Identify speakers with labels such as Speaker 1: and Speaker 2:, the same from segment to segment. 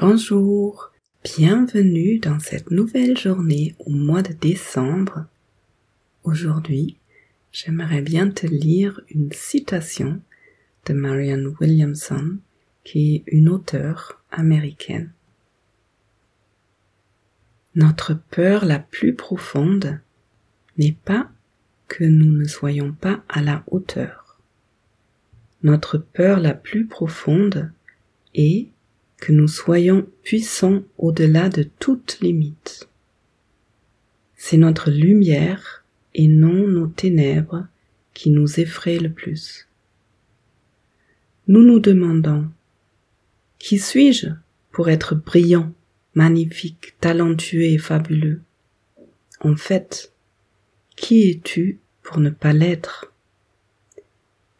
Speaker 1: Bonjour, bienvenue dans cette nouvelle journée au mois de décembre. Aujourd'hui, j'aimerais bien te lire une citation de Marianne Williamson, qui est une auteure américaine. Notre peur la plus profonde n'est pas que nous ne soyons pas à la hauteur. Notre peur la plus profonde est que nous soyons puissants au-delà de toute limite. C'est notre lumière et non nos ténèbres qui nous effraient le plus. Nous nous demandons, qui suis-je pour être brillant, magnifique, talentueux et fabuleux? En fait, qui es-tu pour ne pas l'être?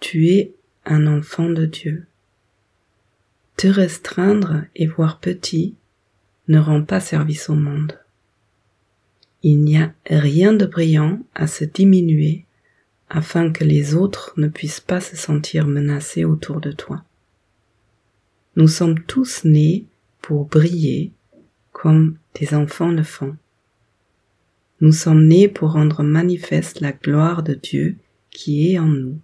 Speaker 1: Tu es un enfant de Dieu. Te restreindre et voir petit ne rend pas service au monde. Il n'y a rien de brillant à se diminuer afin que les autres ne puissent pas se sentir menacés autour de toi. Nous sommes tous nés pour briller comme des enfants le font. Nous sommes nés pour rendre manifeste la gloire de Dieu qui est en nous.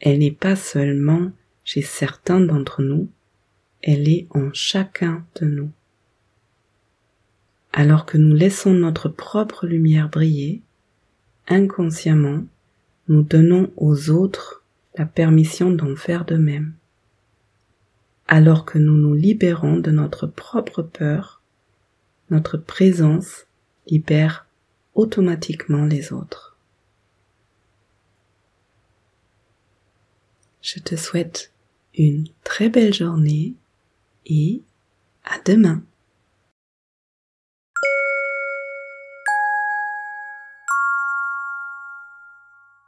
Speaker 1: Elle n'est pas seulement chez certains d'entre nous, elle est en chacun de nous. Alors que nous laissons notre propre lumière briller, inconsciemment, nous donnons aux autres la permission d'en faire de même. Alors que nous nous libérons de notre propre peur, notre présence libère automatiquement les autres. Je te souhaite une très belle journée et à demain.